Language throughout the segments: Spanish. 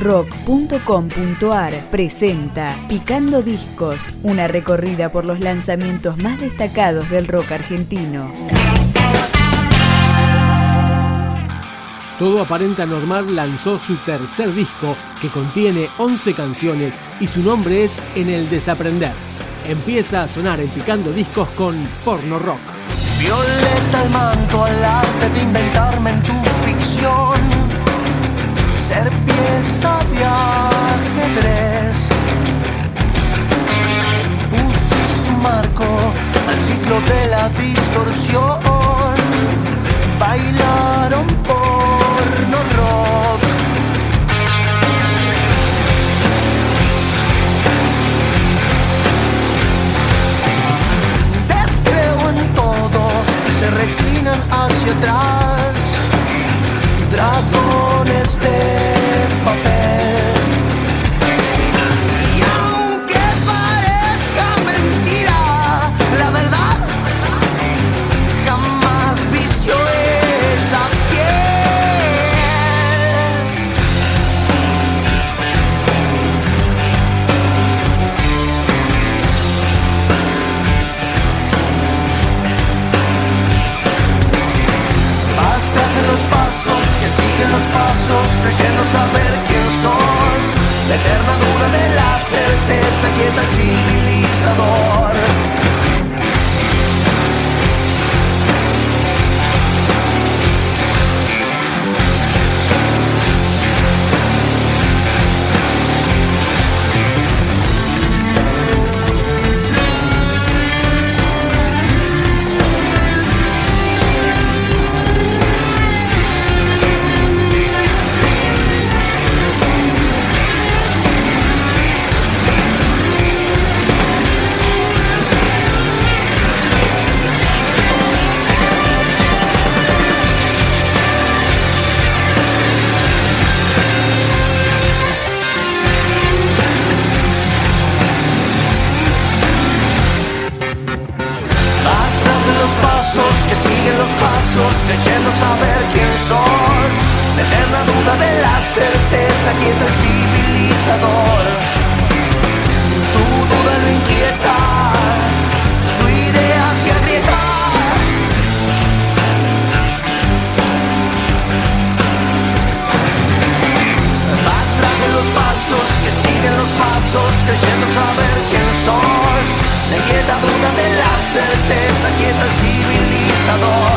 rock.com.ar presenta Picando Discos, una recorrida por los lanzamientos más destacados del rock argentino. Todo Aparenta Normal lanzó su tercer disco que contiene 11 canciones y su nombre es En el Desaprender. Empieza a sonar en Picando Discos con Porno Rock. Violeta el manto al arte de inventarme en reclinan hacia atrás. Dragones de papel. Pasos, creyendo saber quién sos. La eterna duda de la certeza quieta el civilizador. Tu duda lo inquieta, su idea se agrieta. Bastas de los pasos que siguen los pasos, creyendo saber quién sos. La inquieta duda de la certeza quieta el civilizador.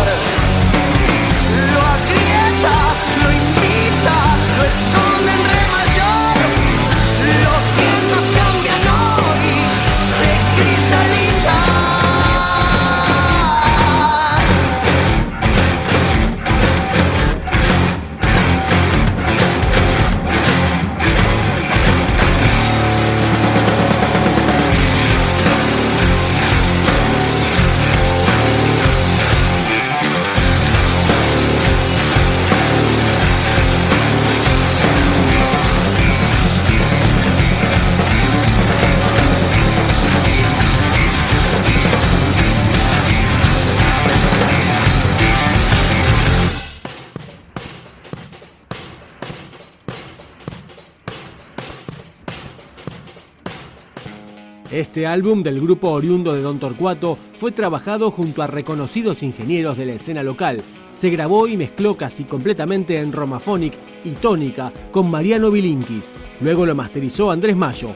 Este álbum del grupo oriundo de Don Torcuato fue trabajado junto a reconocidos ingenieros de la escena local. Se grabó y mezcló casi completamente en Romaphonic y Tónica con Mariano Bilinkis. Luego lo masterizó Andrés Mayo.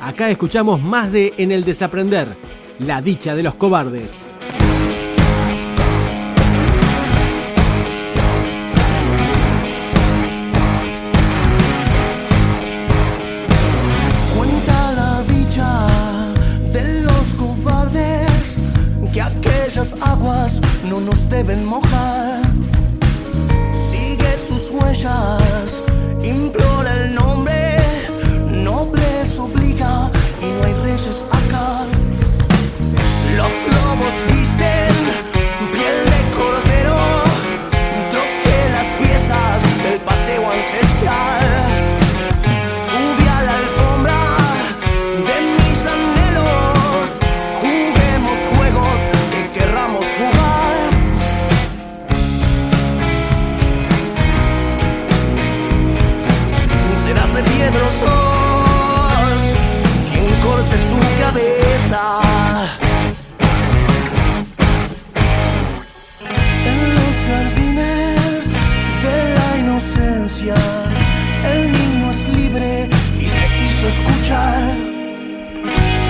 Acá escuchamos más de En el Desaprender, La dicha de los cobardes. Nos deben mojar. Sigue sus huellas, implora el nombre, nobles obliga y no hay reyes acá. Los lobos visten piel de cordero, troque las piezas del paseo ancestral. escuchar,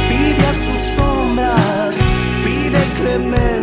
pide a sus sombras, pide clemencia.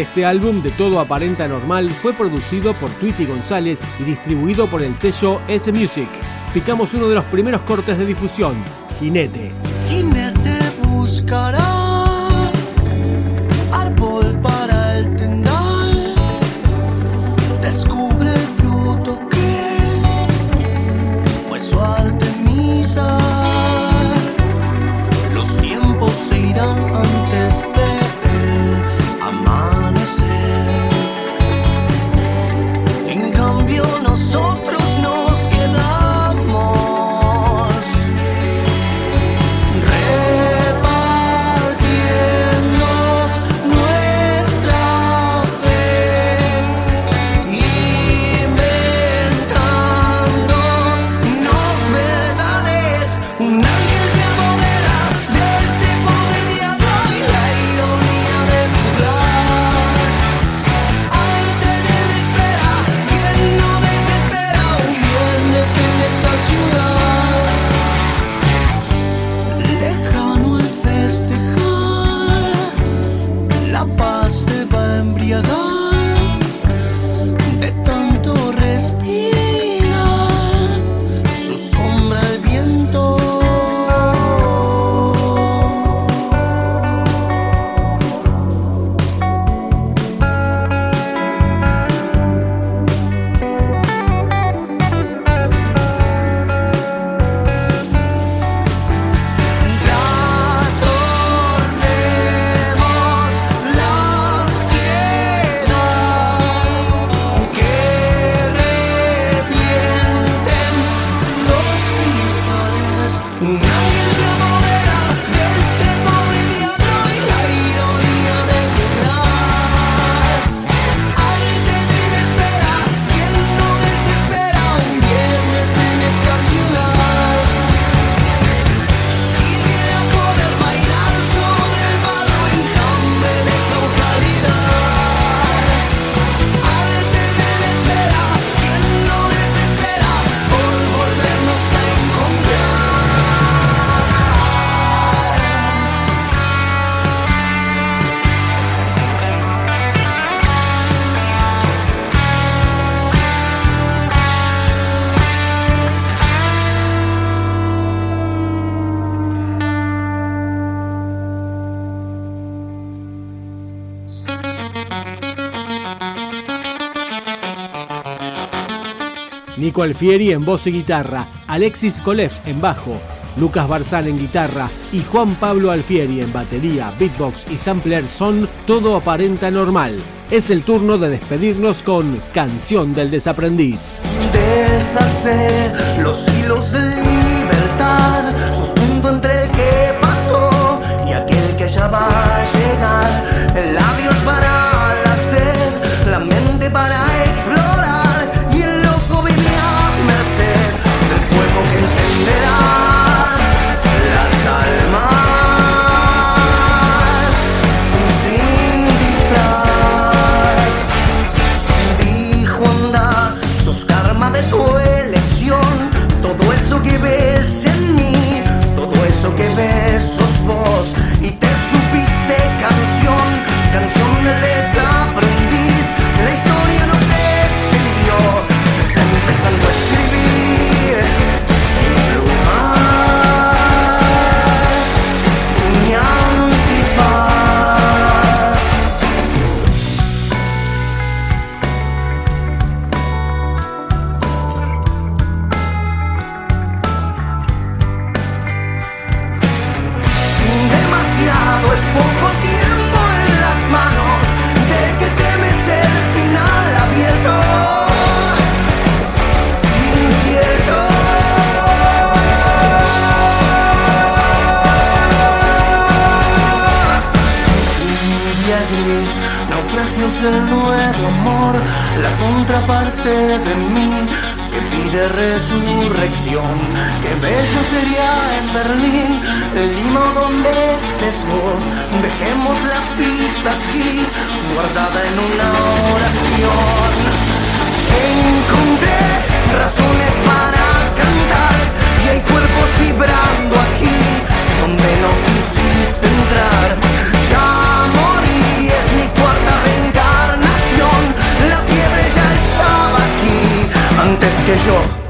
Este álbum de todo aparenta normal fue producido por Tweety González y distribuido por el sello S Music. Picamos uno de los primeros cortes de difusión, Jinete. Jinete buscará Nico Alfieri en voz y guitarra, Alexis Kolef en bajo, Lucas Barzán en guitarra y Juan Pablo Alfieri en batería, beatbox y sampler son Todo aparenta normal. Es el turno de despedirnos con Canción del Desaprendiz. Deshacer los hilos de libertad, suspenso entre el que pasó y aquel que ya va Dejemos la pista aquí, guardada en una oración. Encontré razones para cantar y hay cuerpos vibrando aquí donde no quisiste entrar. Ya morí, es mi cuarta reencarnación. La fiebre ya estaba aquí antes que yo.